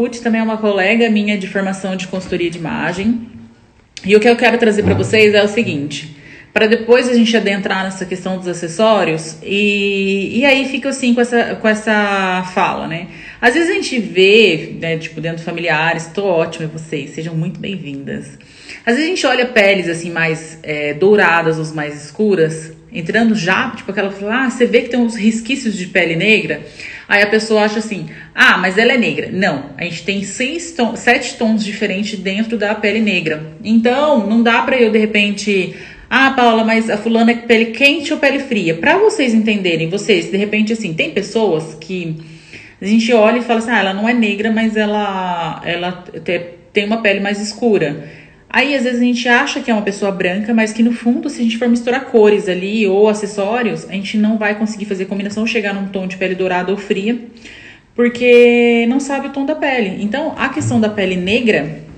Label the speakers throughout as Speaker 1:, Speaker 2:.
Speaker 1: Ruth também é uma colega minha de formação de consultoria de imagem. E o que eu quero trazer para vocês é o seguinte: para depois a gente adentrar nessa questão dos acessórios e, e aí fica assim com essa, com essa fala, né? Às vezes a gente vê, né, tipo, dentro de familiares, tô ótima vocês, sejam muito bem-vindas. Às vezes a gente olha peles assim mais é, douradas ou mais escuras, entrando já, tipo aquela, ah, você vê que tem uns resquícios de pele negra, aí a pessoa acha assim, ah, mas ela é negra. Não, a gente tem seis sete tons diferentes dentro da pele negra. Então, não dá para eu de repente ah, Paula, mas a fulana é pele quente ou pele fria? Para vocês entenderem, vocês, de repente, assim, tem pessoas que a gente olha e fala assim, ah, ela não é negra, mas ela, ela tem uma pele mais escura. Aí, às vezes, a gente acha que é uma pessoa branca, mas que no fundo, se a gente for misturar cores ali ou acessórios, a gente não vai conseguir fazer combinação, chegar num tom de pele dourada ou fria, porque não sabe o tom da pele. Então, a questão da pele negra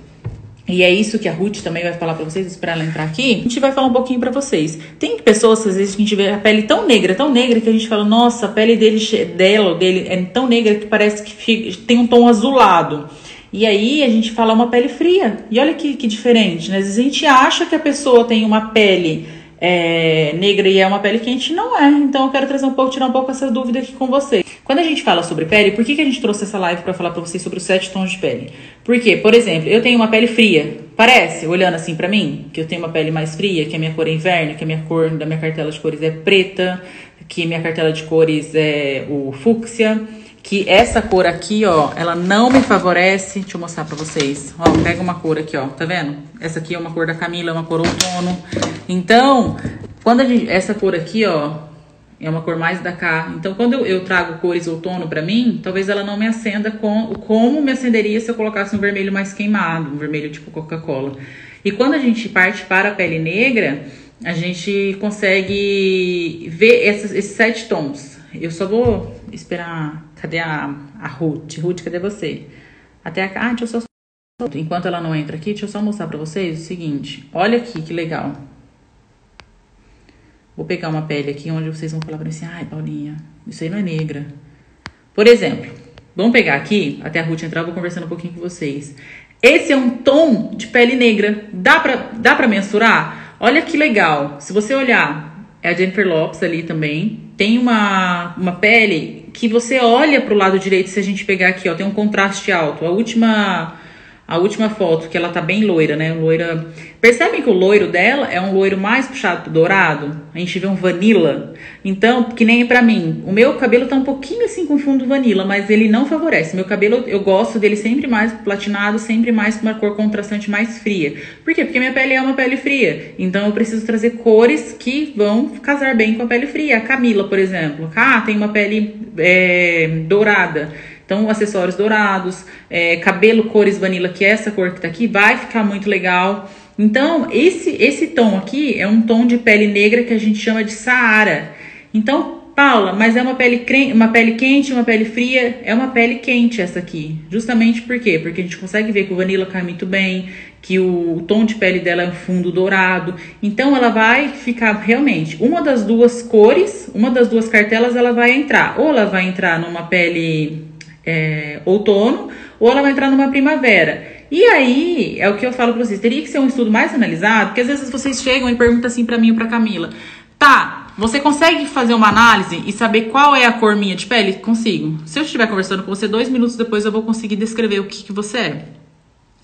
Speaker 1: e é isso que a Ruth também vai falar para vocês, esperar ela entrar aqui. A gente vai falar um pouquinho para vocês. Tem pessoas, às vezes, que a gente vê a pele tão negra, tão negra, que a gente fala, nossa, a pele dele, dela, dele é tão negra que parece que fica, tem um tom azulado. E aí a gente fala uma pele fria. E olha que, que diferente, né? Às vezes a gente acha que a pessoa tem uma pele é, negra e é uma pele quente, não é. Então eu quero trazer um pouco, tirar um pouco essa dúvida aqui com vocês. Quando a gente fala sobre pele, por que, que a gente trouxe essa live para falar para vocês sobre os sete tons de pele? Porque, por exemplo, eu tenho uma pele fria. Parece, olhando assim para mim, que eu tenho uma pele mais fria, que a minha cor é inverno, que a minha cor da minha cartela de cores é preta, que minha cartela de cores é o fúcsia que essa cor aqui, ó, ela não me favorece. Deixa eu mostrar pra vocês. Ó, pega uma cor aqui, ó, tá vendo? Essa aqui é uma cor da Camila, é uma cor outono. Então, quando a gente, essa cor aqui, ó, é uma cor mais da cá. Então, quando eu, eu trago cores outono pra mim, talvez ela não me acenda com, como me acenderia se eu colocasse um vermelho mais queimado, um vermelho tipo Coca-Cola. E quando a gente parte para a pele negra, a gente consegue ver esses, esses sete tons. Eu só vou esperar Cadê a, a Ruth? Ruth, cadê você? Até a. Ah, deixa eu só. Enquanto ela não entra aqui, deixa eu só mostrar pra vocês o seguinte. Olha aqui que legal. Vou pegar uma pele aqui onde vocês vão falar pra mim assim: ai, Paulinha, isso aí não é negra. Por exemplo, vamos pegar aqui, até a Ruth entrar, eu vou conversando um pouquinho com vocês. Esse é um tom de pele negra. Dá pra, dá pra mensurar? Olha que legal. Se você olhar, é a Jennifer Lopes ali também. Tem uma, uma pele que você olha para o lado direito, se a gente pegar aqui, ó, tem um contraste alto. A última a última foto, que ela tá bem loira, né? Loira. Percebem que o loiro dela é um loiro mais puxado pro dourado? A gente vê um vanilla. Então, que nem para mim. O meu cabelo tá um pouquinho assim com fundo vanilla, mas ele não favorece. Meu cabelo, eu gosto dele sempre mais platinado, sempre mais com uma cor contrastante mais fria. Por quê? Porque minha pele é uma pele fria. Então, eu preciso trazer cores que vão casar bem com a pele fria. A Camila, por exemplo. Ah, tem uma pele é, dourada. Então, acessórios dourados, é, cabelo cores vanilla, que é essa cor que tá aqui, vai ficar muito legal. Então, esse, esse tom aqui é um tom de pele negra que a gente chama de Saara. Então, Paula, mas é uma pele, uma pele quente, uma pele fria? É uma pele quente essa aqui. Justamente por quê? Porque a gente consegue ver que o vanilla cai muito bem, que o, o tom de pele dela é um fundo dourado. Então ela vai ficar realmente uma das duas cores, uma das duas cartelas ela vai entrar. Ou ela vai entrar numa pele é, outono, ou ela vai entrar numa primavera. E aí, é o que eu falo pra vocês, teria que ser um estudo mais analisado, porque às vezes vocês chegam e perguntam assim pra mim ou pra Camila, tá, você consegue fazer uma análise e saber qual é a cor minha de pele? Consigo. Se eu estiver conversando com você dois minutos depois, eu vou conseguir descrever o que, que você é.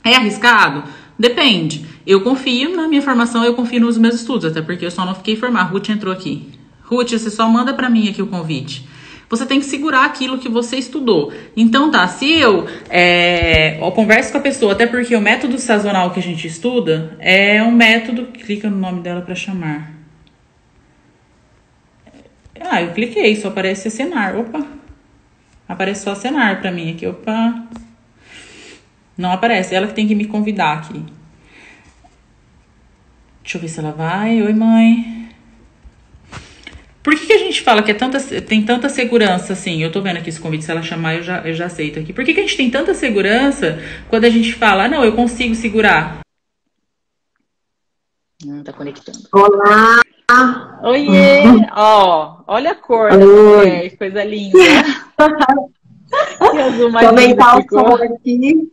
Speaker 1: É arriscado? Depende. Eu confio na minha formação, eu confio nos meus estudos, até porque eu só não fiquei formada. Ruth entrou aqui. Ruth, você só manda para mim aqui o convite você tem que segurar aquilo que você estudou. Então tá, se eu, é, eu converso com a pessoa, até porque o método sazonal que a gente estuda é um método. Clica no nome dela para chamar. Ah, eu cliquei, só aparece cenar. Opa! Aparece só cenar pra mim aqui. Opa! Não aparece. Ela que tem que me convidar aqui. Deixa eu ver se ela vai. Oi, mãe. Por que, que a gente fala que é tanta, tem tanta segurança assim? Eu tô vendo aqui esse convite, se ela chamar, eu já, eu já aceito aqui. Por que, que a gente tem tanta segurança quando a gente fala, ah, não, eu consigo segurar? Não tá conectando.
Speaker 2: Olá!
Speaker 1: Oiê! Ó, olha a cor da mulher, coisa linda. Que azul mais
Speaker 2: Comentar o som aqui.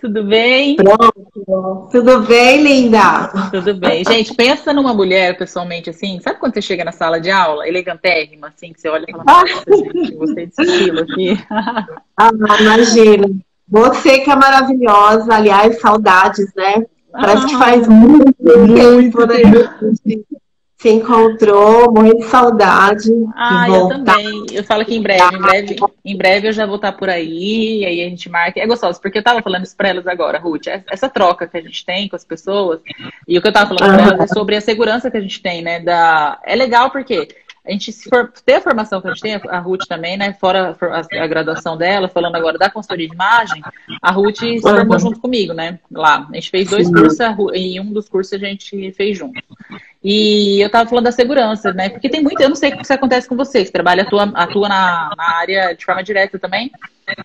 Speaker 1: Tudo bem?
Speaker 2: Pronto. Tudo bem, linda?
Speaker 1: Tudo bem. Gente, pensa numa mulher, pessoalmente, assim, sabe quando você chega na sala de aula, elegantérrima, assim, que você olha e fala, nossa, gente, gostei desse estilo aqui.
Speaker 2: Ah, imagina. Você que é maravilhosa, aliás, saudades, né? Parece ah, que faz muito, muito tempo se encontrou, morrendo de saudade.
Speaker 1: Ah, eu também. Eu falo que em breve, em breve, em breve eu já vou estar por aí, aí a gente marca. É gostoso, porque eu tava falando isso pra elas agora, Ruth, essa troca que a gente tem com as pessoas, e o que eu tava falando pra elas é sobre a segurança que a gente tem, né? Da... É legal porque a gente, se for ter a formação que a gente tem, a Ruth também, né? Fora a, a graduação dela, falando agora da consultoria de imagem, a Ruth se formou junto comigo, né? Lá. A gente fez dois cursos e um dos cursos a gente fez junto. E eu estava falando da segurança, né? Porque tem muito, eu não sei o que acontece com você, você trabalha, atua, atua na, na área de forma direta também.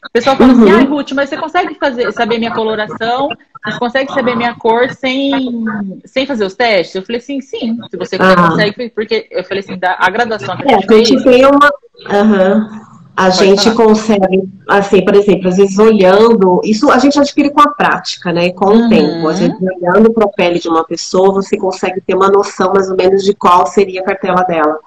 Speaker 1: O pessoal fala assim, uhum. ai, Ruth, mas você consegue fazer, saber minha coloração, você consegue saber minha cor sem, sem fazer os testes? Eu falei assim, sim, se você ah. consegue, porque eu falei assim, da, a graduação que a gente,
Speaker 2: é, a gente tem uma. Uhum. A Pode gente falar. consegue, assim, por exemplo, às vezes olhando, isso a gente adquire com a prática, né? Com o uhum. tempo. Às vezes, olhando para a pele de uma pessoa, você consegue ter uma noção mais ou menos de qual seria a cartela dela,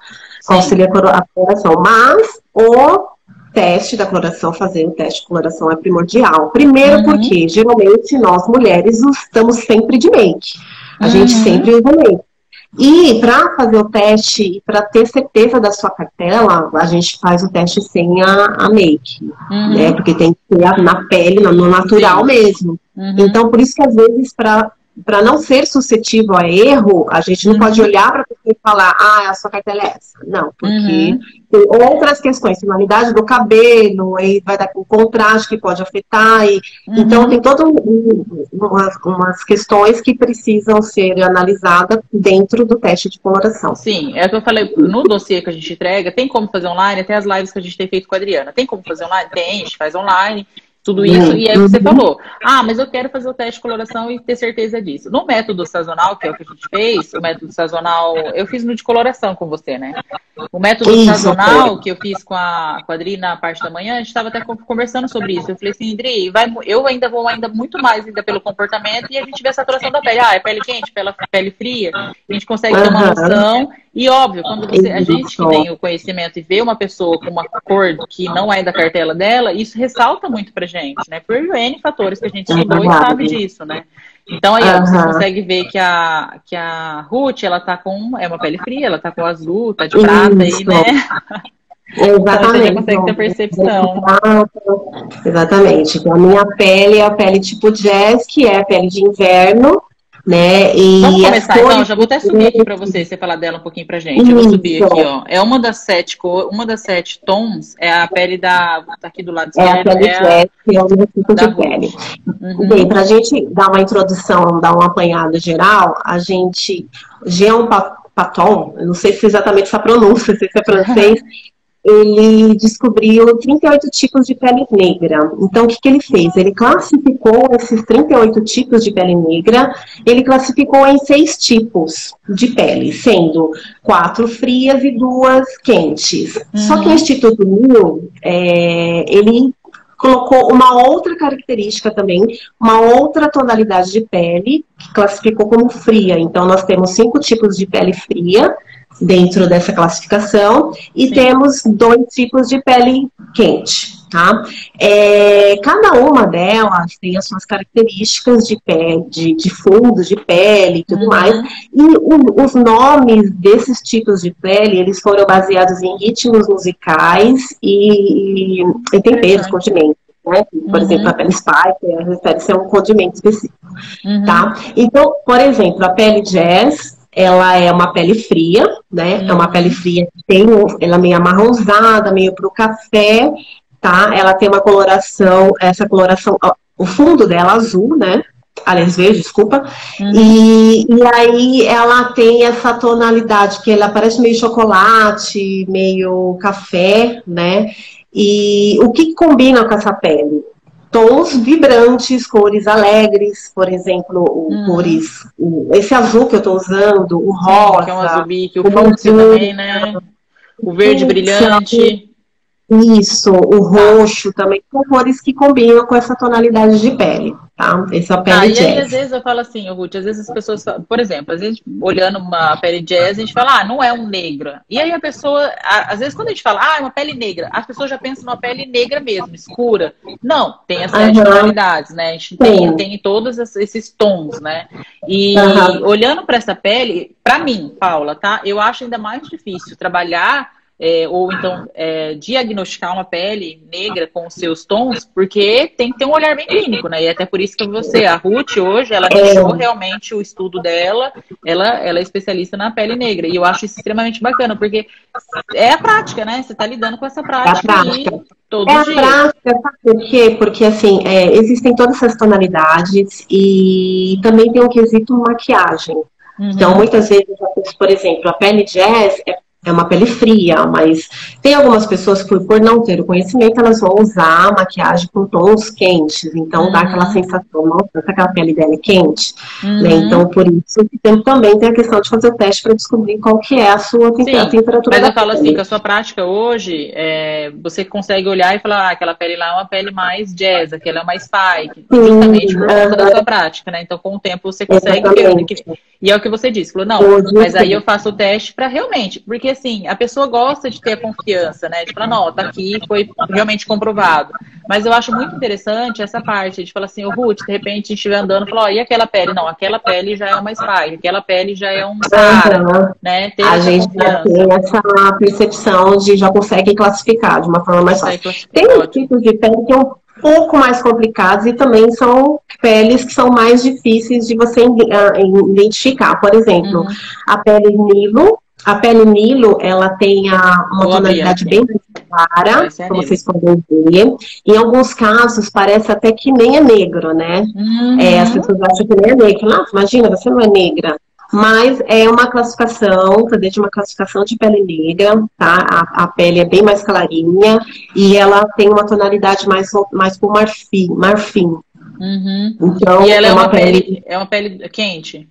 Speaker 2: qual Sim. seria a coloração. Mas o teste da coloração, fazer o teste de coloração é primordial. Primeiro uhum. porque, geralmente, nós mulheres estamos sempre de make. A uhum. gente sempre usa make. E para fazer o teste e para ter certeza da sua cartela, a gente faz o teste sem a, a make, uhum. né? Porque tem que ser na pele, no natural mesmo. Uhum. Então, por isso que às vezes para para não ser suscetível a erro, a gente não uhum. pode olhar para a pessoa e falar, ah, a sua cartela é essa. Não, porque uhum. tem outras questões, finalidade do cabelo, aí vai dar com contraste que pode afetar. E, uhum. Então, tem todas um, umas, umas, questões que precisam ser analisadas dentro do teste de coloração.
Speaker 1: Sim, é o que eu falei, no dossiê que a gente entrega, tem como fazer online, até as lives que a gente tem feito com a Adriana. Tem como fazer online? Tem, a gente faz online tudo isso, e aí você uhum. falou, ah, mas eu quero fazer o teste de coloração e ter certeza disso. No método sazonal, que é o que a gente fez, o método sazonal, eu fiz no de coloração com você, né? O método isso, sazonal que eu fiz com a, com a na parte da manhã, a gente estava até conversando sobre isso. Eu falei assim, Adri, vai, eu ainda vou ainda muito mais ainda pelo comportamento e a gente vê a saturação da pele. Ah, é pele quente, pele, pele fria, a gente consegue ter uma noção e óbvio, quando você, a gente que tem o conhecimento e vê uma pessoa com uma cor que não é da cartela dela, isso ressalta muito pra gente, né? Por N fatores que a gente estudou e sabe disso, né? Então aí ó, você consegue ver que a, que a Ruth, ela tá com. É uma pele fria, ela tá com azul, tá de prata aí, né?
Speaker 2: Exatamente. Então
Speaker 1: você consegue ter percepção.
Speaker 2: Exatamente. A minha pele é a pele tipo jazz, que é a pele de inverno, né?
Speaker 1: E Vamos começar cores... então, já vou até subir aqui para você, você falar dela um pouquinho pra gente. Isso. Eu vou subir aqui, ó. É uma das sete cor, uma das sete tons, é a pele da. Tá aqui do lado
Speaker 2: esquerdo. É a pele é que é o tipo de pele. Uhum. Bem, pra gente dar uma introdução, dar um apanhado geral, a gente. Jean Paton, eu não sei se é exatamente essa pronúncia, se é francês, ele descobriu 38 tipos de pele negra. Então, o que, que ele fez? Ele classificou esses 38 tipos de pele negra, ele classificou em seis tipos de pele, sendo quatro frias e duas quentes. Uhum. Só que o uhum. Instituto New, é, ele colocou uma outra característica também, uma outra tonalidade de pele, que classificou como fria. Então, nós temos cinco tipos de pele fria, dentro dessa classificação e Sim. temos dois tipos de pele quente. Tá? É, cada uma delas tem as suas características de pele, de, de fundo de pele e tudo uhum. mais. E o, os nomes desses tipos de pele, eles foram baseados em ritmos musicais e, e temperos, uhum. condimentos. Né? Por uhum. exemplo, a pele spice, refere ser um condimento específico. Uhum. Tá? Então, por exemplo, a pele jazz ela é uma pele fria, né? É uma uhum. pele fria que tem, ela é meio amarronzada, meio pro café, tá? Ela tem uma coloração, essa coloração, o fundo dela azul, né? Aliás, verde, desculpa. Uhum. E, e aí ela tem essa tonalidade que ela parece meio chocolate, meio café, né? E o que combina com essa pele? Tons vibrantes, cores alegres, por exemplo, o, hum. cores, esse azul que eu estou usando, o rosa,
Speaker 1: que é um azul bique, o, o fúcsia também, né? O verde brilhante.
Speaker 2: Isso, o roxo também, são cores que combinam com essa tonalidade de pele, tá? Essa pele
Speaker 1: ah,
Speaker 2: jazz.
Speaker 1: E aí, às vezes eu falo assim, Ruth, às vezes as pessoas, por exemplo, às vezes olhando uma pele jazz, a gente fala, ah, não é um negro. E aí a pessoa, às vezes quando a gente fala, ah, é uma pele negra, as pessoas já pensam numa pele negra mesmo, escura. Não, tem as sete tonalidades, né? A gente tem, tem todos esses tons, né? E olhando para essa pele, para mim, Paula, tá? Eu acho ainda mais difícil trabalhar é, ou então é, diagnosticar uma pele negra com os seus tons, porque tem que ter um olhar bem clínico, né? E até por isso que você, a Ruth, hoje, ela deixou realmente o estudo dela, ela, ela é especialista na pele negra. E eu acho isso extremamente bacana, porque é a prática, né? Você está lidando com essa prática, é a prática. todo
Speaker 2: é
Speaker 1: dia.
Speaker 2: a prática, sabe por quê? Porque, assim, é, existem todas essas tonalidades e também tem um quesito maquiagem. Uhum. Então, muitas vezes, por exemplo, a pele jazz é é uma pele fria, mas tem algumas pessoas que, por não ter o conhecimento, elas vão usar a maquiagem com tons quentes, então uhum. dá aquela uhum. sensação, nossa, aquela pele dela é quente, né? uhum. né? Então, por isso, tem, também tem a questão de fazer o teste para descobrir qual que é a sua Sim, a temperatura
Speaker 1: Mas eu falo assim, que a sua prática hoje, é, você consegue olhar e falar, ah, aquela pele lá é uma pele mais jazz, aquela é mais spike, Sim, justamente por conta da sua prática, né? Então, com o tempo, você consegue ver. E é o que você disse, falou, não, mas aí eu faço o teste para realmente, porque assim, a pessoa gosta de ter a confiança, né? De falar, não, tá aqui, foi realmente comprovado. Mas eu acho muito interessante essa parte de falar assim, o Ruth, de repente a gente estiver andando e falar, ó, e aquela pele? Não, aquela pele já é uma spike, aquela pele já é um Sara, uhum. né?
Speaker 2: Ter a gente já tem essa percepção de já consegue classificar de uma forma mais fácil. Tem tipos de pele que é um pouco mais complicados e também são peles que são mais difíceis de você ah, identificar. Por exemplo, uhum. a pele Nilo, a pele Nilo, ela tem a, uma Boa tonalidade bem clara, como vocês podem ver. Em alguns casos, parece até que nem é negro, né? Uhum. É, as pessoas acham que nem é negro. Nossa, imagina, você não é negra. Mas é uma classificação, tá dentro de uma classificação de pele negra, tá? A, a, pele é bem mais clarinha e ela tem uma tonalidade mais, mais por marfim. marfim.
Speaker 1: Uhum. Então, e ela é, é uma, uma pele, pele, É uma pele quente?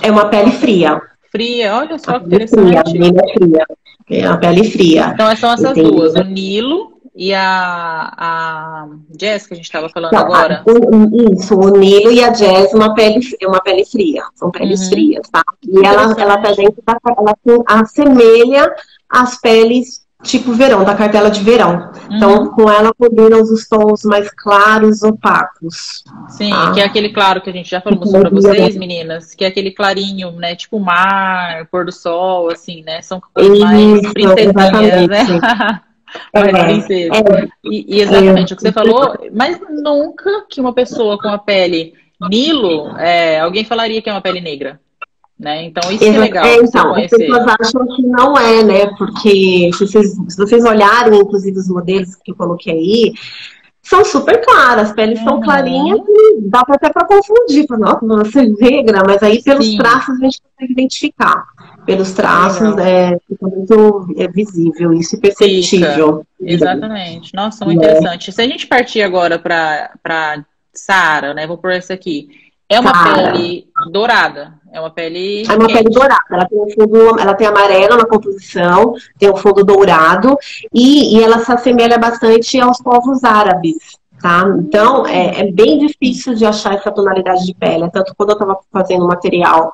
Speaker 2: É uma pele fria.
Speaker 1: Fria, olha só que interessante.
Speaker 2: Fria, a pele é fria. É a pele fria.
Speaker 1: Então são essas Entendi. duas, o Nilo e a, a Jess, que a gente estava falando então, agora.
Speaker 2: A, isso, o Nilo e a Jess, uma pele, uma pele fria. São peles uhum. frias, tá? E ela, ela tá da, ela assemelha as peles tipo verão, da cartela de verão. Então, uhum. Então, com ela combinam os tons mais claros, opacos.
Speaker 1: Sim, tá? que é aquele claro que a gente já falou para vocês, meninas, que é aquele clarinho, né? Tipo mar, pôr do sol, assim, né? São cores mais princesinhas, né? mais é, princesa. É, e, e, exatamente é, o que você falou, mas nunca que uma pessoa com a pele Nilo, é, alguém falaria que é uma pele negra. Né? Então, isso é legal. É, então,
Speaker 2: as pessoas acham que não é, né? Porque se vocês, se vocês olharem, inclusive, os modelos que eu coloquei aí, são super claras, as peles uhum. são clarinhas e dá até para confundir. Nossa, você é negra, mas aí pelos Sim. traços a gente consegue identificar. Pelos traços é, fica muito é visível, isso é perceptível.
Speaker 1: Exatamente. Nossa, muito é. interessante. Se a gente partir agora para Sara, né? Vou por essa aqui. É uma Cara. pele dourada. É uma pele.
Speaker 2: É uma quente. pele dourada. Ela tem um fundo, ela tem amarelo na composição, tem um fundo dourado e, e ela se assemelha bastante aos povos árabes. Tá? Então, é, é bem difícil de achar essa tonalidade de pele. Tanto quando eu estava fazendo material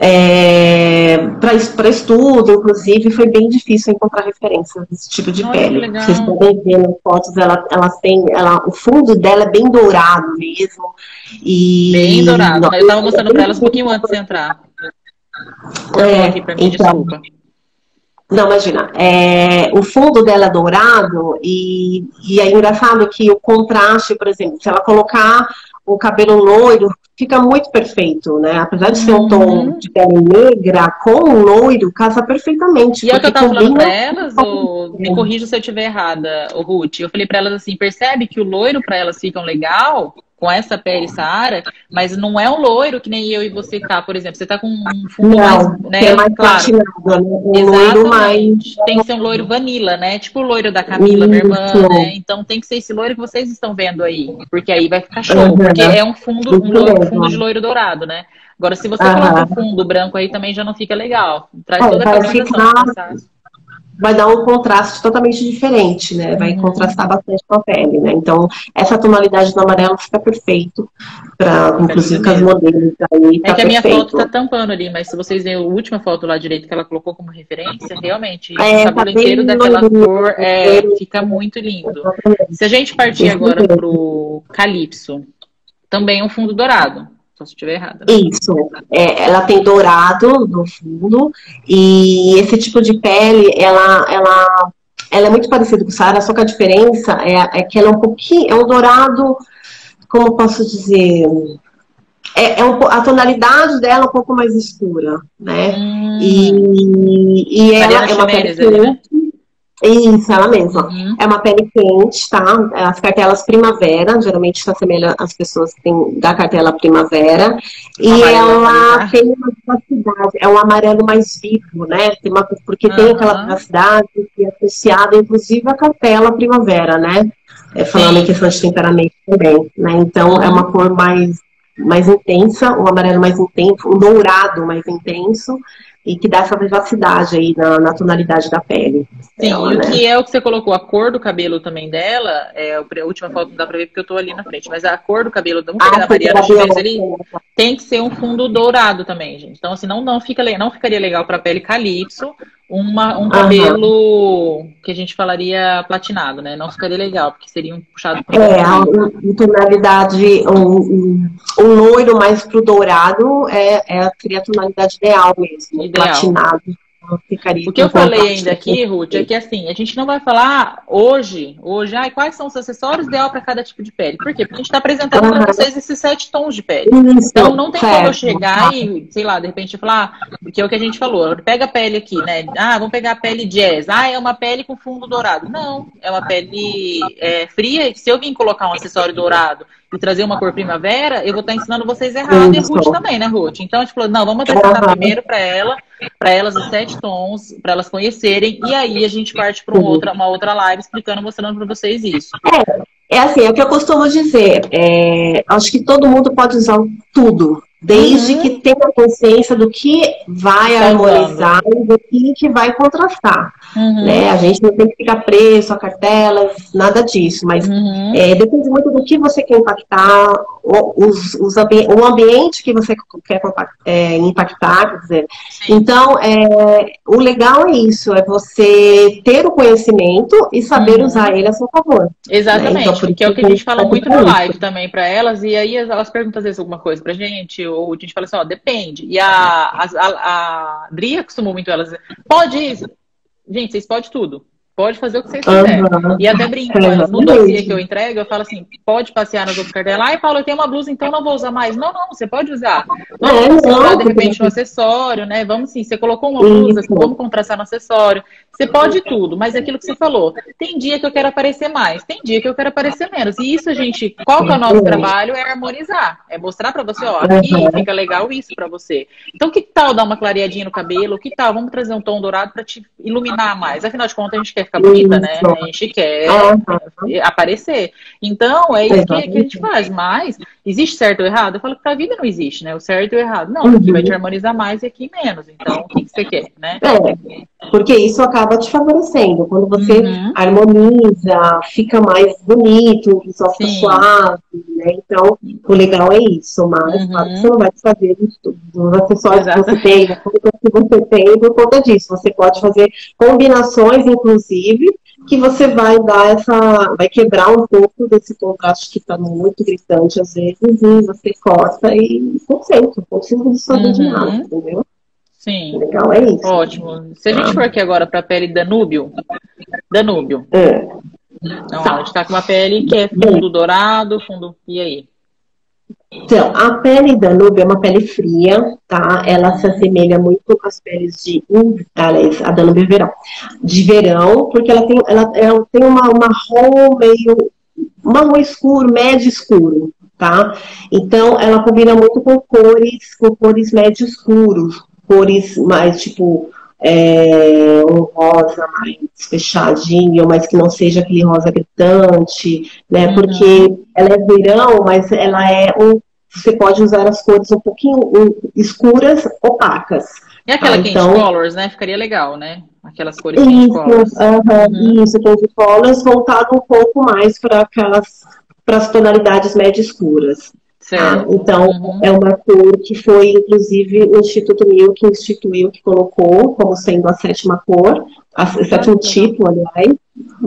Speaker 2: é, para estudo, inclusive, foi bem difícil encontrar referências desse tipo de Olha, pele. Vocês podem ver nas fotos, ela, ela tem, ela, o fundo dela é bem dourado mesmo. E,
Speaker 1: bem dourado. Não, eu estava mostrando para elas um pouquinho antes de entrar.
Speaker 2: É, aqui pra mim, então, desculpa. Não, imagina. É, o fundo dela é dourado e, e é engraçado que o contraste, por exemplo, se ela colocar o cabelo loiro, fica muito perfeito, né? Apesar de ser um tom uhum. de pele negra, com o loiro, casa perfeitamente.
Speaker 1: E é o que eu tava falando pra elas, ou, me corrija se eu estiver errada, o Ruth. Eu falei pra elas assim, percebe que o loiro para elas fica legal, com essa pele Saara, mas não é um loiro que nem eu e você tá, por exemplo. Você tá com um fundo não, mais, né,
Speaker 2: é mais claro. Platinado, né? Um loiro mais...
Speaker 1: Tem que ser um loiro vanilla, né? Tipo o loiro da Camila, minha irmã, né? Então tem que ser esse loiro que vocês estão vendo aí, porque aí vai ficar show, uhum. porque é um fundo, um loiro, fundo de loiro dourado, né? Agora, se você uhum. coloca um fundo branco aí, também já não fica legal. Traz é, toda a
Speaker 2: ficar... vai dar um contraste totalmente diferente, né? Vai uhum. contrastar bastante com a pele, né? Então, essa tonalidade do amarelo fica perfeito para inclusive com as modelos aí.
Speaker 1: Tá é que a minha foto tá tampando ali, mas se vocês verem a última foto lá direito que ela colocou como referência, realmente é, o cabelo tá inteiro daquela lindo, cor é, fica muito lindo. Se a gente partir agora pro Calypso, também um fundo dourado. Só se estiver errada.
Speaker 2: Né? Isso. É, ela tem dourado no fundo e esse tipo de pele, ela, ela, ela é muito parecida com Sara, só que a diferença é, é que ela é um pouquinho, é um dourado, como posso dizer, é, é um, a tonalidade dela é um pouco mais escura, né? Hum. E, e ela é uma pele né? Isso, ela mesma. Uhum. É uma pele quente, tá? As cartelas primavera, geralmente se assemelha às pessoas que têm da cartela primavera. E amarelo, ela tá? tem uma vivacidade, é um amarelo mais vivo, né? Tem uma, porque uhum. tem aquela vivacidade que é associada, inclusive, à cartela primavera, né? É, falando Sim. em questão de temperamento também, né? Então, uhum. é uma cor mais, mais intensa, um amarelo mais intenso, um dourado mais intenso e que dá essa vivacidade aí na, na tonalidade da pele.
Speaker 1: Sim, dela, e o né? que é o que você colocou, a cor do cabelo também dela, é, a última foto não dá pra ver porque eu tô ali na frente, mas a cor do cabelo, pegar ah, da Mariana Chimenez ali, tem que ser um fundo dourado também, gente. Então, assim, não, não, fica, não ficaria legal pra pele calypso, uma, um cabelo uhum. que a gente falaria platinado, né? Não ficaria legal, porque seria um puxado
Speaker 2: para É, a tonalidade, um, um, loiro mais pro dourado é, é, seria a tonalidade ideal mesmo, ideal. platinado
Speaker 1: ficaria. O que eu falei ainda aqui, Ruth, é que assim, a gente não vai falar hoje, hoje, ai, quais são os acessórios ideal para cada tipo de pele. Por quê? Porque a gente está apresentando uhum. para vocês esses sete tons de pele. Isso, então não tem certo. como eu chegar e, sei lá, de repente falar, porque é o que a gente falou, pega a pele aqui, né? Ah, vamos pegar a pele jazz. Ah, é uma pele com fundo dourado. Não, é uma pele é, fria. Se eu vim colocar um acessório dourado e trazer uma cor primavera, eu vou estar ensinando vocês errado e Ruth também, né, Ruth? Então a gente falou, não, vamos apresentar uhum. primeiro para ela, para elas os sete tons, para elas conhecerem, e aí a gente parte para uma outra, uma outra live explicando, mostrando para vocês isso.
Speaker 2: É, é assim, é o que eu costumo dizer. É, acho que todo mundo pode usar tudo, Desde uhum. que tenha consciência do que vai tá harmonizar e do que, que vai contrastar. Uhum. Né? A gente não tem que ficar preso a cartelas, nada disso, mas uhum. é, depende muito do que você quer impactar, os, os ambi o ambiente que você quer é, impactar, quer dizer. Sim. Então, é, o legal é isso, é você ter o conhecimento e saber uhum. usar ele a seu favor.
Speaker 1: Exatamente, né? então, porque é o que a gente fala muito na live também para elas, e aí elas perguntam às vezes alguma coisa pra gente, ou a gente fala assim, ó, depende. E a, a, a, a Dria costumou muito elas pode isso. Gente, vocês podem tudo. Pode fazer o que vocês quiserem. Uhum. E até brinco, é, no dossiê que eu entrego, eu falo assim, pode passear nas outras cartelas. Ai, Paulo, eu tenho uma blusa, então não vou usar mais. Não, não, você pode usar. Vamos é, usar, de repente, um acessório, né? Vamos sim, você colocou uma blusa, Isso. vamos contrastar no acessório. Você pode tudo, mas é aquilo que você falou. Tem dia que eu quero aparecer mais, tem dia que eu quero aparecer menos. E isso, a gente, qual que é o nosso trabalho? É harmonizar. É mostrar pra você, ó, aqui fica legal isso pra você. Então, que tal dar uma clareadinha no cabelo? Que tal? Vamos trazer um tom dourado pra te iluminar mais. Afinal de contas, a gente quer ficar bonita, né? A gente quer uhum. aparecer. Então, é isso que, que, a gente faz. Mas, existe certo ou errado? Eu falo que pra vida não existe, né? O certo e o errado. Não, aqui vai te uhum. harmonizar mais e aqui menos. Então, o que, que você quer, né?
Speaker 2: É, porque isso acaba te favorecendo. Quando você uhum. harmoniza, fica mais bonito, o visual fica suave, né? Então, o legal é isso. Mas, uhum. claro, você não vai fazer dos acessórios que você tem, das que você tem por conta disso. Você pode fazer combinações, inclusive inclusive, que você vai dar essa. vai quebrar um pouco desse contraste que está muito gritante às vezes, e você corta e concentra, concentra de sua uhum. de nada, entendeu?
Speaker 1: Sim.
Speaker 2: Legal, é isso.
Speaker 1: Ótimo. Se a gente for aqui agora para a pele Danúbio, Danúbio. É. Então, tá. a gente está com uma pele que é fundo dourado, fundo. E aí?
Speaker 2: Então, a pele da nube é uma pele fria, tá? Ela se assemelha muito com as peles de aliás, a da nube é verão, de verão, porque ela tem, ela, ela tem uma marrom meio marrom escuro, médio escuro, tá? Então, ela combina muito com cores, com cores médio escuros, cores mais tipo é, um rosa mais fechadinho, mas que não seja aquele rosa gritante, né? Uhum. Porque ela é verão, mas ela é um você pode usar as cores um pouquinho escuras, opacas.
Speaker 1: E aquela ah, então... Colors, né? Ficaria legal, né? Aquelas cores isso, Candy Colors.
Speaker 2: Uh -huh, uhum. Isso, Candy Colors, voltado um pouco mais para aquelas, para as tonalidades médio escuras. Ah, então, uhum. é uma cor que foi, inclusive, o Instituto Milk instituiu, que colocou como sendo a sétima cor, a, a sétimo tipo, aliás,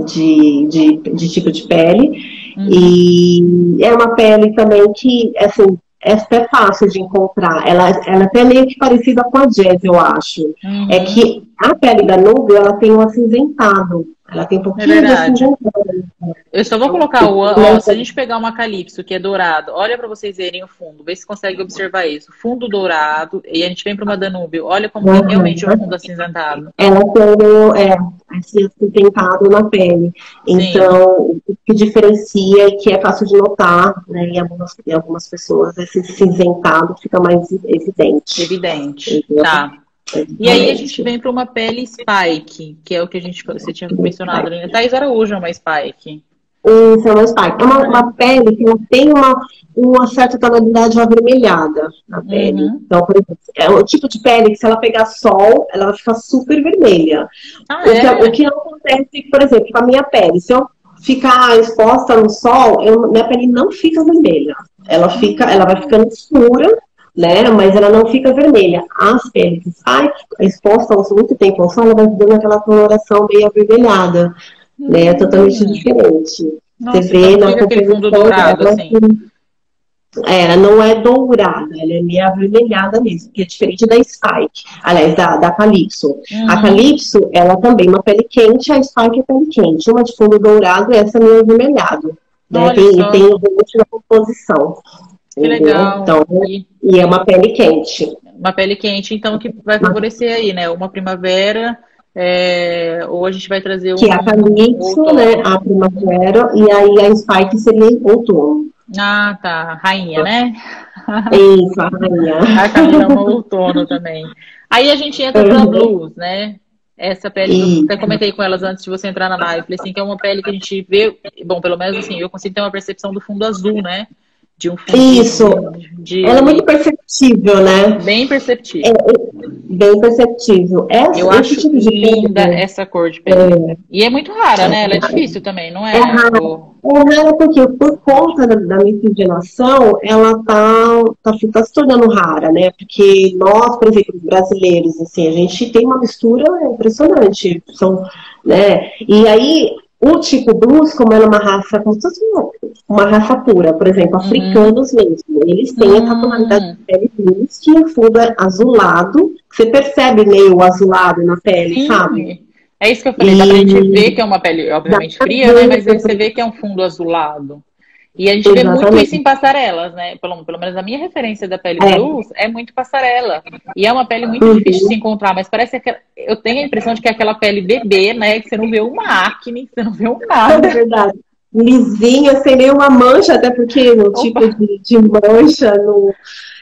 Speaker 2: de, de, de tipo de pele. Uhum. E é uma pele também que, assim, é até fácil de encontrar. Ela, ela é até meio que parecida com a Jazz, eu acho. Uhum. É que a pele da nuvem, ela tem um acinzentado. Ela tem um pouquinho é de acinzentado.
Speaker 1: Eu só vou colocar o... Ó, se a gente pegar uma Calypso, que é dourado, olha para vocês verem o fundo. Vê se consegue observar isso. Fundo dourado, e a gente vem para uma Danúbio. Olha como uhum. tem realmente o fundo acinzentado.
Speaker 2: Ela tem, é, assim, acinzentado na pele. Então, o que diferencia e que é fácil de notar, né, em algumas, em algumas pessoas, esse cinzentado fica mais evidente.
Speaker 1: Evidente, Entendeu? tá. E aí a gente vem para uma pele spike, que é o que a gente você tinha mencionado, né? Thais Araújo é uma spike.
Speaker 2: Isso, é uma spike. É uma, uma pele que tem uma, uma certa tonalidade avermelhada na pele. Uhum. Então, por exemplo, é o tipo de pele que se ela pegar sol, ela vai ficar super vermelha. Ah, o, que, é? o que acontece, por exemplo, com a minha pele, se eu ficar exposta no sol, eu, minha pele não fica vermelha. Ela fica, ela vai ficando escura né? Mas ela não fica vermelha. As peles spike, expostas muito tempo ao sol, ela vai dando aquela coloração meio avermelhada, hum. né? É totalmente hum. diferente.
Speaker 1: Nossa, Você vê então na composição dourado, assim.
Speaker 2: É, ela não é dourada, ela é meio avermelhada mesmo, que é diferente da Spike, aliás, da, da Calypso. Uhum. A Calypso, ela também é uma pele quente, a Spike é pele quente. Uma de fundo dourado e essa é meio avermelhado. Né? Tem, tem um na composição.
Speaker 1: Que legal.
Speaker 2: Então, e... e é uma pele quente.
Speaker 1: Uma pele quente, então, que vai favorecer aí, né? Uma primavera, é... ou a gente vai trazer um.
Speaker 2: Que é a Calypso, um né? A primavera, e aí a Spike seria outono.
Speaker 1: Ah, tá. Rainha, né?
Speaker 2: Isso, a rainha.
Speaker 1: a Camila ama outono também. Aí a gente entra pra blues, né? Essa pele, eu até comentei com elas antes de você entrar na live, falei assim, que é uma pele que a gente vê, bom, pelo menos assim, eu consigo ter uma percepção do fundo azul, né?
Speaker 2: De um Isso. De... Ela é muito perceptível, né?
Speaker 1: Bem perceptível.
Speaker 2: É, é bem perceptível.
Speaker 1: Essa, Eu acho tipo linda pele, essa cor de pele. É. E é muito rara, né? Ela é difícil também, não é?
Speaker 2: É rara. É rara porque, por conta da, da miscigenação, ela tá, tá, tá se tornando rara, né? Porque nós, por exemplo, brasileiros, assim, a gente tem uma mistura impressionante. São, né? E aí, o tipo blues, como ela é uma raça, como se fosse uma raça pura, por exemplo, uhum. africanos mesmo, eles têm uhum. essa tonalidade de pele blues que o fundo é azulado, você percebe meio azulado na pele, Sim. sabe?
Speaker 1: É isso que eu falei, e... dá pra gente ver que é uma pele, obviamente, fria, né? Mas você vê que é um fundo azulado. E a gente Exatamente. vê muito isso em passarelas, né? Pelo, pelo menos a minha referência da pele é. blues é muito passarela. E é uma pele muito uhum. difícil de se encontrar, mas parece que eu tenho a impressão de que é aquela pele bebê, né? Que você não vê uma acne, você não vê um nada.
Speaker 2: É verdade. Lisinha, sem nenhuma mancha, até porque o tipo de, de mancha no,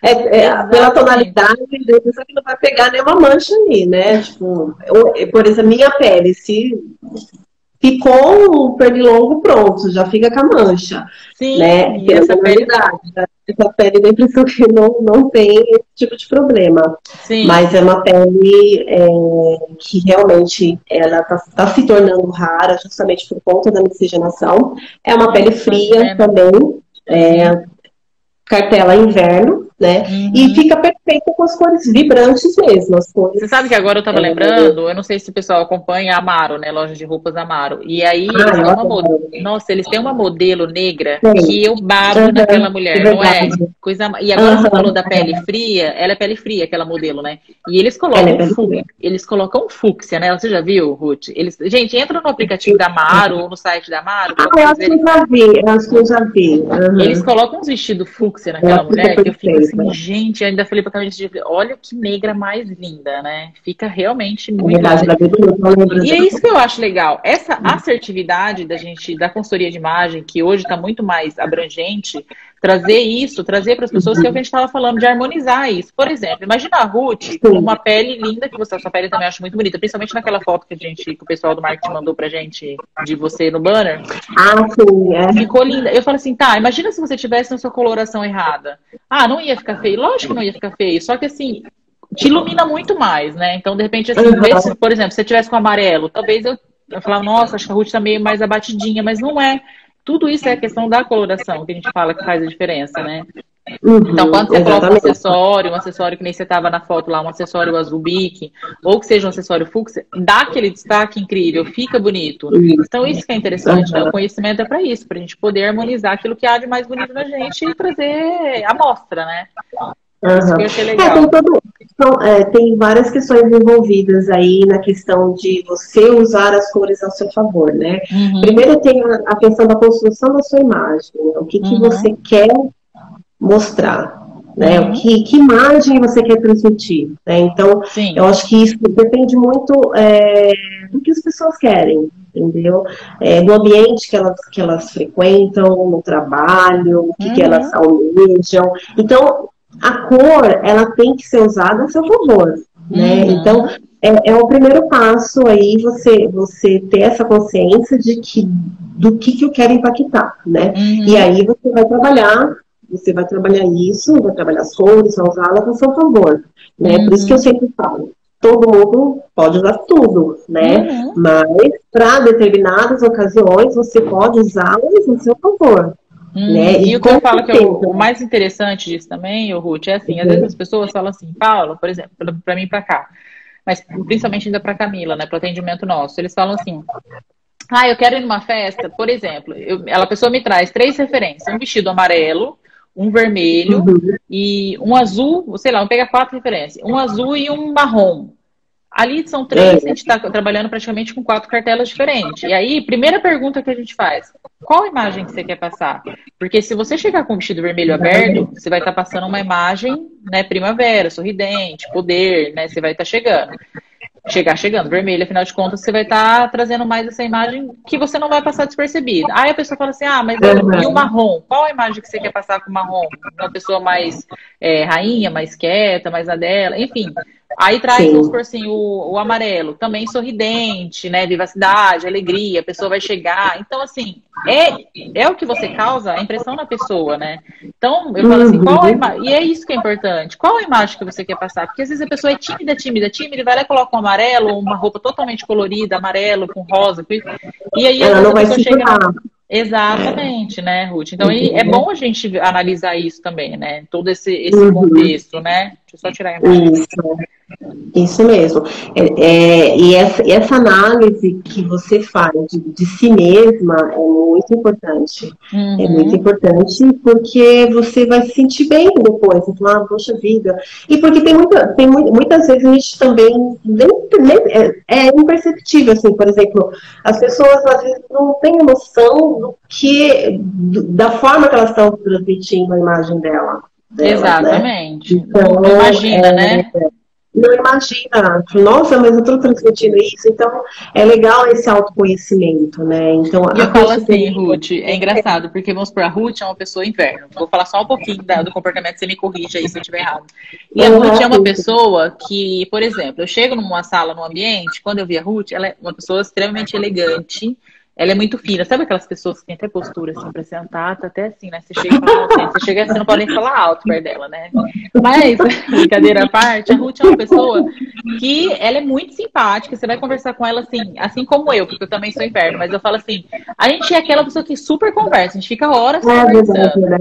Speaker 2: é, é, pela tonalidade, você que não vai pegar nenhuma mancha ali, né? Tipo, eu, por exemplo, minha pele, se ficou o pernilongo pronto, já fica com a mancha. Sim, né? E essa pele... Né? Essa pele da impressão que não, não tem esse tipo de problema. Sim. Mas é uma pele é, que realmente ela está tá se tornando rara justamente por conta da miscigenação. É uma pele fria também. É, cartela inverno, né? Uhum. E fica perfeito com as cores vibrantes mesmo. As cores,
Speaker 1: Você sabe que agora eu tava é, lembrando, eu não sei se o pessoal acompanha a Amaro, né? Loja de roupas Amaro. E aí, ah, eles uma modelo, nossa, eles têm uma modelo negra Sim. que eu babo uhum. naquela mulher, é não é? Coisa... E agora uhum. você falou da pele fria, ela é pele fria, aquela modelo, né? E eles colocam é fúcsia, eles colocam fúcsia, né? Você já viu, Ruth? Eles... Gente, entra no aplicativo da Amaro ou no site da Amaro.
Speaker 2: Ah, eu acho que eu já vi, eu acho que eu já vi.
Speaker 1: Eles colocam uns vestidos fúcsia naquela mulher que eu fico assim, gente, ainda falei pra Camila, olha que negra mais linda, né? Fica realmente muito. Verdade, e é isso que eu acho legal. Essa assertividade da gente, da consultoria de imagem, que hoje está muito mais abrangente, trazer isso, trazer para as pessoas que é o que a gente estava falando, de harmonizar isso. Por exemplo, imagina a Ruth com uma pele linda, que você, a sua pele também acha muito bonita, principalmente naquela foto que a gente, que o pessoal do marketing mandou pra gente de você no banner.
Speaker 2: Ah, sim, é.
Speaker 1: Ficou linda. Eu falo assim, tá, imagina se você tivesse na sua coloração errada. Ah, não ia ficar feio. Lógico que não ia ficar feio. Só que assim, te ilumina muito mais, né? Então, de repente, assim, uhum. se, por exemplo, se você tivesse com amarelo, talvez eu, eu falava, nossa, acho que a Ruth tá meio mais abatidinha, mas não é. Tudo isso é a questão da coloração que a gente fala que faz a diferença, né? Uhum, então, quando você exatamente. coloca um acessório, um acessório que nem você tava na foto lá, um acessório azul bique, ou que seja um acessório fúcsia, dá aquele destaque incrível, fica bonito. Então, isso que é interessante, uhum. né? O conhecimento é para isso, para a gente poder harmonizar aquilo que há de mais bonito na gente e trazer a mostra, né?
Speaker 2: Uhum. que eu achei legal. É, tem, todo, então, é, tem várias questões envolvidas aí na questão de você usar as cores a seu favor, né? Uhum. Primeiro tem a, a, questão da construção da sua imagem, o que, que uhum. você quer mostrar, né? Uhum. Que, que imagem você quer transmitir, né? Então, Sim. eu acho que isso depende muito é, do que as pessoas querem, entendeu? É, do ambiente que elas, que elas frequentam, no trabalho, o que, que elas uhum. almejam. Então, a cor, ela tem que ser usada a seu favor, né? Uhum. Então, é, é, o primeiro passo aí você, você ter essa consciência de que do que, que eu quero impactar, né? Uhum. E aí você vai trabalhar, você vai trabalhar isso, vai trabalhar as cores, vai usá-las a seu favor, né? Uhum. Por isso que eu uhum. sempre falo, todo mundo pode usar tudo, né? Uhum. Mas para determinadas ocasiões você pode usá-las a seu favor.
Speaker 1: Hum, né? E, e o que eu falo que é o, mais interessante disso também, o Ruth, é assim, às vezes as pessoas falam assim, Paulo, por exemplo, para mim para cá, mas principalmente ainda para Camila, né, para o atendimento nosso, eles falam assim, ah, eu quero ir numa festa, por exemplo, eu, ela, a pessoa me traz três referências, um vestido amarelo, um vermelho uhum. e um azul, sei lá, vamos pegar quatro referências, um azul e um marrom. Ali são três, é. a gente está trabalhando praticamente com quatro cartelas diferentes. E aí, primeira pergunta que a gente faz: qual imagem que você quer passar? Porque se você chegar com o vestido vermelho aberto, você vai estar tá passando uma imagem, né, primavera, sorridente, poder, né? Você vai estar tá chegando. Chegar chegando, vermelho, afinal de contas, você vai estar tá trazendo mais essa imagem que você não vai passar despercebida. Aí a pessoa fala assim: ah, mas e o marrom? Qual a imagem que você quer passar com o marrom? Uma pessoa mais é, rainha, mais quieta, mais na dela, enfim. Aí traz, vamos por assim, o, o amarelo, também sorridente, né? Vivacidade, alegria, a pessoa vai chegar. Então, assim, é, é o que você causa a impressão na pessoa, né? Então, eu falo assim, qual a imagem? E é isso que é importante. Qual a imagem que você quer passar? Porque às vezes a pessoa é tímida, tímida, tímida, e vai lá e coloca um amarelo, uma roupa totalmente colorida, amarelo, com rosa, com... e aí
Speaker 2: ela não vai se chega.
Speaker 1: Exatamente, né, Ruth? Então é bom a gente analisar isso também, né? Todo esse, esse uhum. contexto, né? Deixa eu só tirar a imagem.
Speaker 2: Isso. Isso mesmo. É, é, e, essa, essa, análise que você faz de, de si mesma é muito importante. É uhum. É muito importante porque você vai se sentir bem depois. Você fala, ah, poxa vida. E porque tem, muita, tem muitas vezes a gente também nem, nem, é, é imperceptível, assim, por exemplo, as pessoas às vezes não têm noção do que, do, da forma que elas estão transmitindo a imagem dela.
Speaker 1: Né? Exatamente. Né? Então, Imagina, é, né?
Speaker 2: Não imagina, nossa, mas eu estou transmitindo isso, então é legal esse autoconhecimento, né? Então,
Speaker 1: e eu falo assim, Ruth, é engraçado, porque vamos supor, a Ruth é uma pessoa inverno. Vou falar só um pouquinho da, do comportamento, você me corrige aí se eu estiver errado. E a Ruth é uma pessoa que, por exemplo, eu chego numa sala, num ambiente, quando eu vi a Ruth, ela é uma pessoa extremamente elegante, ela é muito fina. Sabe aquelas pessoas que têm até postura assim pra sentar? Tá até assim, né? Você chega e fala assim, você chega, você não pode nem falar alto perto dela, né? Mas, brincadeira à parte, a Ruth é uma pessoa que ela é muito simpática. Você vai conversar com ela assim, assim como eu, porque eu também sou inferno, mas eu falo assim, a gente é aquela pessoa que super conversa, a gente fica horas é conversando. Né?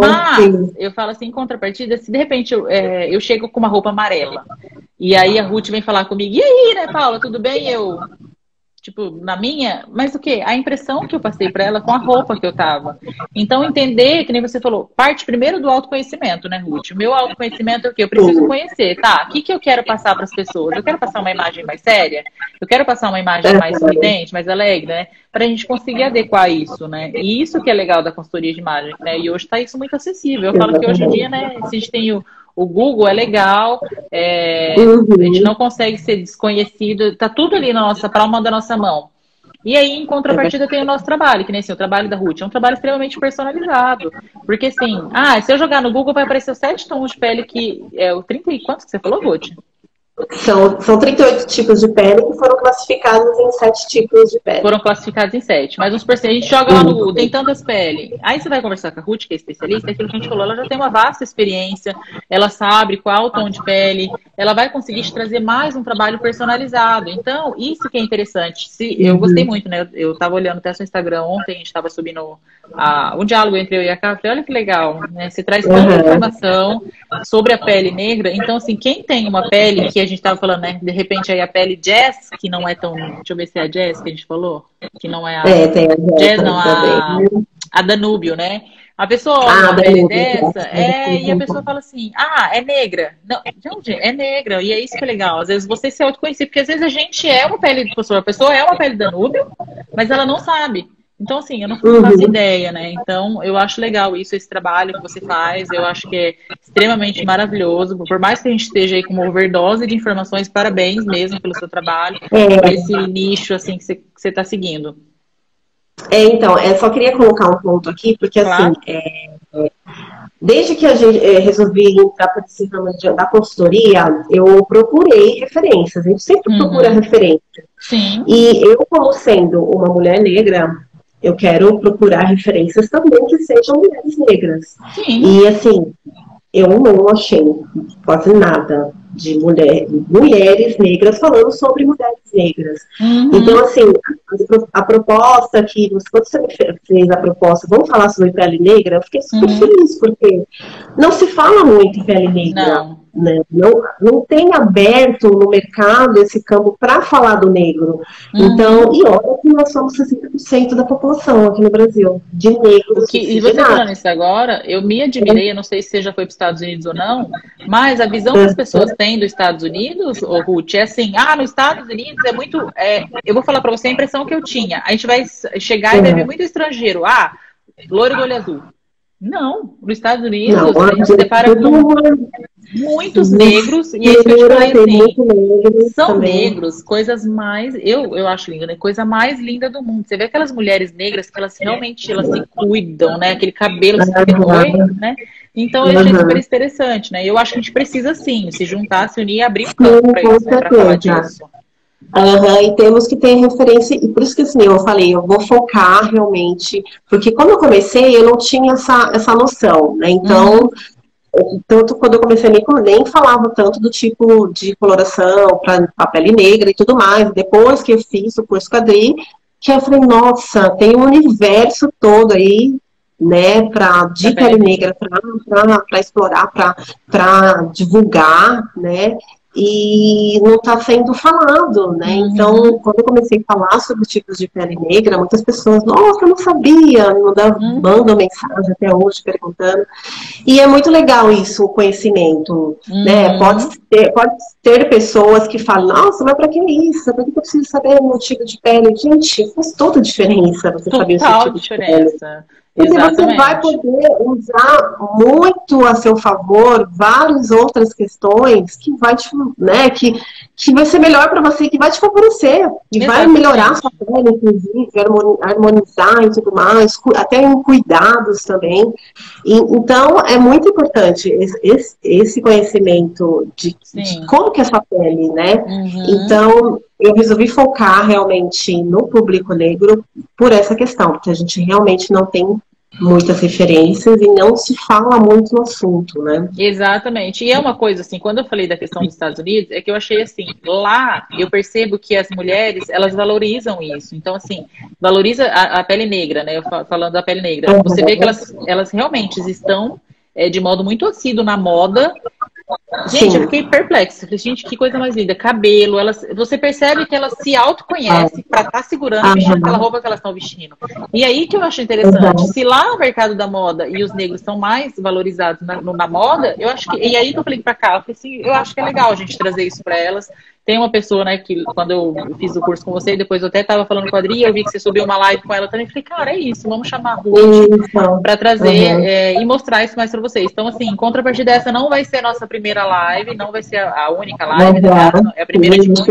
Speaker 1: Mas eu falo assim, em contrapartida, se de repente eu, é, eu chego com uma roupa amarela. E aí a Ruth vem falar comigo, e aí, né, Paula, tudo bem? Eu, tipo, na minha, mas o que? A impressão que eu passei para ela com a roupa que eu tava. Então, entender, que nem você falou, parte primeiro do autoconhecimento, né, Ruth? O meu autoconhecimento é o quê? Eu preciso conhecer, tá? O que, que eu quero passar para as pessoas? Eu quero passar uma imagem mais séria? Eu quero passar uma imagem mais sorridente, mais alegre, né? Para a gente conseguir adequar isso, né? E isso que é legal da consultoria de imagem, né? E hoje está isso muito acessível. Eu falo que hoje em dia, né, a gente tem o o Google é legal, é, uhum. a gente não consegue ser desconhecido, tá tudo ali na nossa palma da nossa mão. E aí, em contrapartida, tem o nosso trabalho, que nem assim, o trabalho da Ruth. É um trabalho extremamente personalizado. Porque assim, ah, se eu jogar no Google, vai aparecer os sete tons de pele que. É o 30 e quantos que você falou, Ruth?
Speaker 2: São, são 38 tipos de pele que foram classificados em sete tipos de pele.
Speaker 1: Foram classificados em sete. Mas os a gente joga lá no. Tem tantas peles. Aí você vai conversar com a Ruth, que é especialista, aquilo que a gente falou, ela já tem uma vasta experiência, ela sabe qual o tom de pele, ela vai conseguir te trazer mais um trabalho personalizado. Então, isso que é interessante. Se, eu gostei muito, né? Eu estava olhando até seu Instagram ontem, a gente estava subindo a, um diálogo entre eu e a. Falei, olha que legal, né? Você traz tanta uhum. informação sobre a pele negra. Então, assim, quem tem uma pele que a gente estava falando, né? De repente aí a pele jazz, que não é tão. Deixa eu ver se é a jazz que a gente falou. Que não é a.
Speaker 2: É, tem a jazz,
Speaker 1: jazz não, a, a Danúbio, né? A pessoa olha ah, uma pele dessa, é, e a pessoa fala assim, ah, é negra. Não, onde? É negra. E é isso que é legal. Às vezes você se autoconhecer, porque às vezes a gente é uma pele de pessoa, a pessoa é uma pele Danúbio, mas ela não sabe. Então, assim, eu não faço uhum. ideia, né? Então, eu acho legal isso, esse trabalho que você faz. Eu acho que é extremamente maravilhoso. Por mais que a gente esteja aí com uma overdose de informações, parabéns mesmo pelo seu trabalho, é. por esse nicho, assim, que você está seguindo.
Speaker 2: É, então, eu só queria colocar um ponto aqui, porque, assim, claro. assim, é, desde que a gente é, resolvi entrar para esse ramo da consultoria, eu procurei referências. A gente sempre uhum. procura referência.
Speaker 1: Sim.
Speaker 2: E eu, como sendo uma mulher negra, eu quero procurar referências também que sejam mulheres negras.
Speaker 1: Sim.
Speaker 2: E assim, eu não achei quase nada de mulher, mulheres negras falando sobre mulheres negras. Uhum. Então, assim, a, a, proposta que, quando você fez a proposta, vamos falar sobre pele negra, eu fiquei super uhum. feliz, porque não se fala muito em pele negra.
Speaker 1: Não.
Speaker 2: Né? Não, não tem aberto no mercado esse campo para falar do negro. Uhum. Então, e olha que nós somos 60% da população aqui no Brasil, de negros.
Speaker 1: Que, e você falando isso agora, eu me admirei, eu não sei se você já foi para os Estados Unidos ou não, mas a visão que as pessoas têm dos Estados Unidos, oh, Ruth, é assim, ah, nos Estados Unidos é muito. É, eu vou falar para você a impressão que eu tinha. A gente vai chegar e vai ver muito estrangeiro. Ah, loiro do olho azul. Não, nos Estados Unidos não, a gente se depara com muitos negros, e é isso que eu te falei assim, são também. negros, coisas mais, eu, eu acho lindo, né? Coisa mais linda do mundo. Você vê aquelas mulheres negras que elas realmente elas se cuidam, né? Aquele cabelo se uhum. né? Então eu achei uhum. super interessante, né? Eu acho que a gente precisa sim se juntar, se unir e abrir um campo para isso, né? Pra falar disso.
Speaker 2: Uhum, e temos que ter referência, e por isso que assim, eu falei, eu vou focar realmente, porque quando eu comecei, eu não tinha essa, essa noção, né? Então, uhum. tanto quando eu comecei, nem, nem falava tanto do tipo de coloração para a pele negra e tudo mais. Depois que eu fiz o curso Cadri, que eu falei, nossa, tem um universo todo aí, né, pra, de pele negra para explorar, para divulgar, né? E não está sendo falado, né? Uhum. Então, quando eu comecei a falar sobre os tipos de pele negra, muitas pessoas, nossa, eu não sabia, mandam, uhum. mandam mensagem até hoje perguntando. E é muito legal isso, o conhecimento, né? uhum. né? Pode ter, pode ter pessoas que falam, nossa, mas para que isso? Para que eu preciso saber o meu tipo de pele? Gente, faz toda a diferença você
Speaker 1: Total
Speaker 2: saber o
Speaker 1: seu tipo diferença. de pele.
Speaker 2: Porque você vai poder usar muito a seu favor várias outras questões que vai te, né, que, que vai ser melhor para você, que vai te favorecer, que Exatamente. vai melhorar a sua pele, inclusive, harmonizar e tudo mais, até em cuidados também. E, então, é muito importante esse, esse conhecimento de, de, como que é a sua pele, né? Uhum. Então, eu resolvi focar realmente no público negro por essa questão, porque a gente realmente não tem muitas referências e não se fala muito no assunto, né?
Speaker 1: Exatamente. E é uma coisa assim, quando eu falei da questão dos Estados Unidos, é que eu achei assim, lá eu percebo que as mulheres, elas valorizam isso. Então, assim, valoriza a, a pele negra, né? Eu falando da pele negra. Você vê que elas, elas realmente estão é, de modo muito assíduo na moda Gente, Sim. eu fiquei perplexa. Gente, que coisa mais linda. Cabelo, elas, você percebe que elas se autoconhecem para estar tá segurando, vestindo aquela roupa que elas estão vestindo. E aí que eu acho interessante. Se lá no mercado da moda e os negros são mais valorizados na, na moda, eu acho que. E aí que eu falei para cá, eu falei assim, eu acho que é legal a gente trazer isso para elas. Tem uma pessoa, né, que quando eu fiz o curso com você, depois eu até estava falando com a Adri, eu vi que você subiu uma live com ela também. Falei, cara, é isso, vamos chamar a Ruth para trazer uhum. é, e mostrar isso mais para vocês. Então, assim, em contrapartida, essa não vai ser a nossa primeira live, não vai ser a única live, uhum. é a primeira de muitas.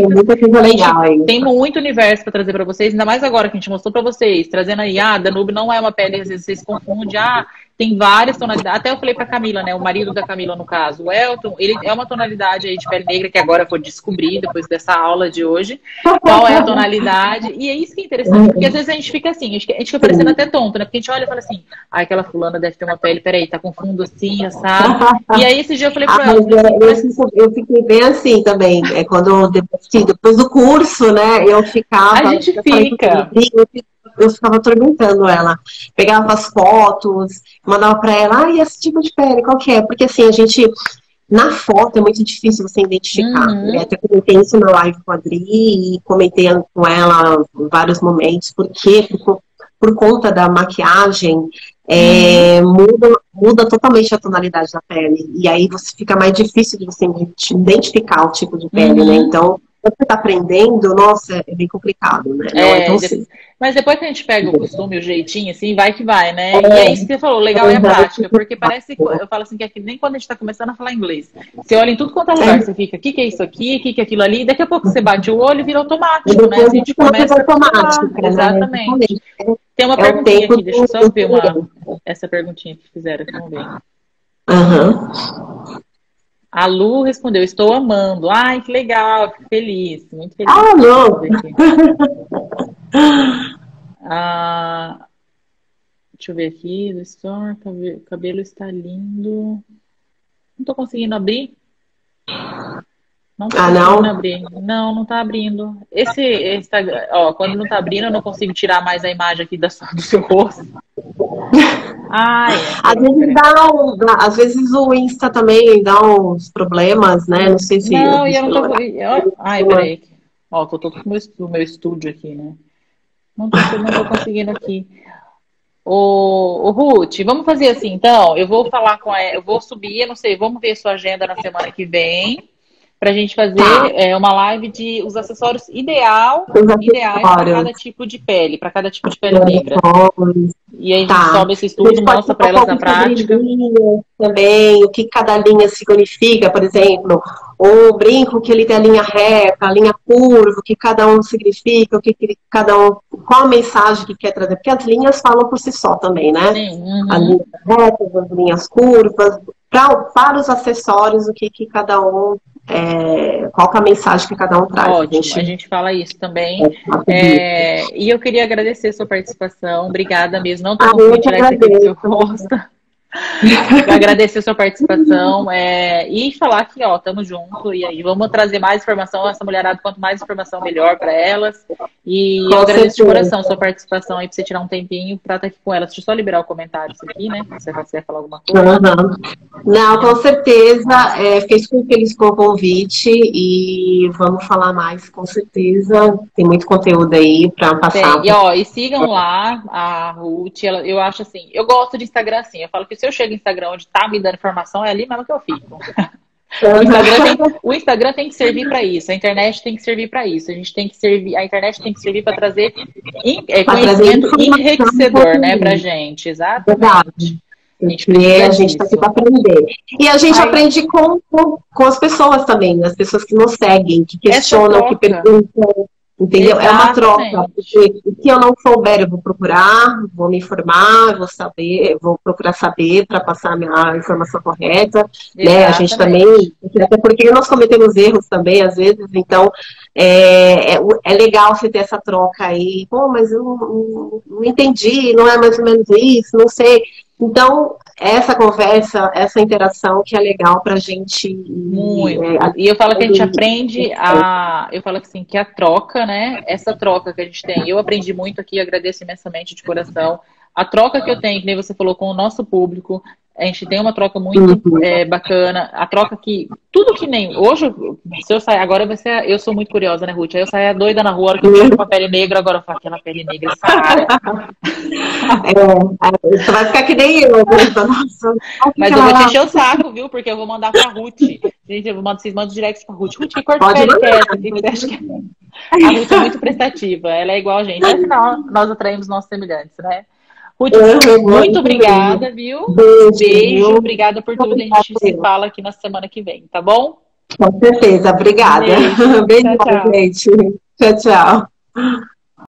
Speaker 1: Aí. Tem muito universo para trazer para vocês, ainda mais agora que a gente mostrou para vocês, trazendo aí, ah, Danube não é uma pele, às vezes vocês confundem, ah, tem várias tonalidades. Até eu falei para Camila, né? O marido da Camila, no caso, o Elton, ele é uma tonalidade aí de pele negra que agora eu vou descobrir depois dessa aula de hoje. Qual é a tonalidade? E é isso que é interessante, porque às vezes a gente fica assim, a gente, fica parecendo até tonto, né? Porque a gente olha e fala assim, ah, aquela fulana deve ter uma pele, peraí, tá com fundo assim, sabe? E aí esse dia eu falei pra ah,
Speaker 2: ela. Assim, eu, eu, fiquei bem assim também. É quando depois, depois do curso, né? Eu ficava.
Speaker 1: A gente fica.
Speaker 2: Fico eu ficava atormentando ela. Pegava as fotos, mandava para ela, ah, e esse tipo de pele, qual que é? Porque assim, a gente. Na foto é muito difícil você identificar. Uhum. Né? Até comentei isso na live com a Adri e comentei com ela em vários momentos, porque por, por conta da maquiagem, é, uhum. muda, muda totalmente a tonalidade da pele. E aí você fica mais difícil de você identificar o tipo de pele, né? uhum. né? Então, você está aprendendo, nossa, é bem complicado, né? Não é,
Speaker 1: é tão mas depois que a gente pega o costume, o jeitinho, assim, vai que vai, né? É, e é isso que você falou, legal é a prática, porque parece, eu falo assim, que aqui, nem quando a gente está começando a falar inglês, você olha em tudo quanto é lugar, é. você fica, o que, que é isso aqui, o que, que é aquilo ali, e daqui a pouco você bate o olho e vira automático, né? A gente começa automático. Né? Exatamente. Tem uma é perguntinha aqui, deixa eu só ver uma, essa perguntinha que fizeram, vamos ver. Aham. Uhum. A Lu respondeu, estou amando. Ai, que legal, feliz, muito feliz.
Speaker 2: Ah, não!
Speaker 1: ah, deixa eu ver aqui, do Store, cabelo, cabelo está lindo. Não estou conseguindo abrir. Não tô ah, não? abrir. Não, não tá abrindo. Esse Instagram, ó, quando não tá abrindo, eu não consigo tirar mais a imagem aqui da, do seu rosto.
Speaker 2: Ai, às vezes dá um, às vezes o Insta também dá uns problemas, né? Não sei se.
Speaker 1: Não, eu não tô. Eu... Ai, peraí. Ó, tô, tô com o meu, estúdio aqui, né? Não tô, não tô conseguindo aqui. O, o Ruth, vamos fazer assim, então. Eu vou falar com ela, eu vou subir, eu não sei, vamos ver sua agenda na semana que vem para a gente fazer tá. é, uma live de os acessórios ideal, os ideais para cada tipo de pele, para cada tipo de pele negra. E aí a gente tá. sobe esse estudo, mostra para elas na prática.
Speaker 2: Também, o que cada linha significa, por exemplo, o brinco que ele tem a linha reta, a linha curva, o que cada um significa, o que, que cada um, qual a mensagem que quer trazer, porque as linhas falam por si só também, né? Sim, uhum. As linhas retas, as linhas curvas, pra, para os acessórios, o que, que cada um é, qual é a mensagem que cada um traz.
Speaker 1: Ótimo, a gente, a gente fala isso também. É, é, e eu queria agradecer a sua participação. Obrigada mesmo. Não estou ah, conseguindo tirar isso aqui do seu rosto. Agradecer a sua participação é, e falar que, ó, tamo junto e aí vamos trazer mais informação. Essa mulherada, quanto mais informação, melhor para elas. E com eu agradeço de coração a sua participação aí, pra você tirar um tempinho pra estar aqui com elas. Deixa eu só liberar o comentário aqui, né? Se você quer falar alguma coisa.
Speaker 2: Uhum. Não, com certeza. É, fiquei super feliz com o convite e vamos falar mais, com certeza. Tem muito conteúdo aí pra passar.
Speaker 1: e, ó, e sigam lá a Ruth. Ela, eu acho assim, eu gosto de Instagram assim. Eu falo que se eu chego no Instagram onde tá me dando informação, é ali mesmo que eu fico. O Instagram, tem, o Instagram tem que servir para isso, a internet tem que servir para isso, a gente tem que servir, a internet tem que servir para trazer é, conhecimento enriquecedor, né, pra gente, exatamente.
Speaker 2: A gente, a gente está aqui para aprender. E a gente Ai. aprende com, com, com, as pessoas também, as pessoas que nos seguem, que questionam, que perguntam, Entendeu? Exatamente. É uma troca. Porque o que eu não souber, eu vou procurar, vou me informar, vou saber, vou procurar saber para passar a, minha, informação correta. Né? A gente também, até porque nós cometemos erros também, às vezes, então é, é, é legal você ter essa troca aí. Pô, mas eu não, não, não entendi, não é mais ou menos isso, não sei. Então, essa conversa, essa interação que é legal pra gente.
Speaker 1: Muito. É, e eu falo que a gente aprende a. Eu falo assim, que a troca, né? Essa troca que a gente tem. Eu aprendi muito aqui, agradeço imensamente de coração. A troca que eu tenho, que nem você falou, com o nosso público, a gente tem uma troca muito é, bacana. A troca que. Tudo que nem. Hoje, se eu sair. Agora vai ser. Eu sou muito curiosa, né, Ruth? Aí eu saio doida na rua, hora que eu vejo com a pele negra, agora eu falo aquela pele negra, Sara.
Speaker 2: É, você vai ficar que nem eu. Nossa,
Speaker 1: Mas eu vou te encher o saco, viu? Porque eu vou mandar pra Ruth. Gente, eu vou mandar, vocês mandam direct pra Ruth. Ruth, que cor de pele que é essa? Que você que é? A Ruth é muito prestativa. Ela é igual a gente. Afinal, nós atraímos nossos semelhantes, né? Ruth, uhum, muito obrigada, viu? Beijo. Beijo. Obrigada por tudo. A gente se fala aqui na semana que vem, tá bom?
Speaker 2: Com certeza. Obrigada. Beijo, Beijo tchau, tchau. gente. Tchau, tchau.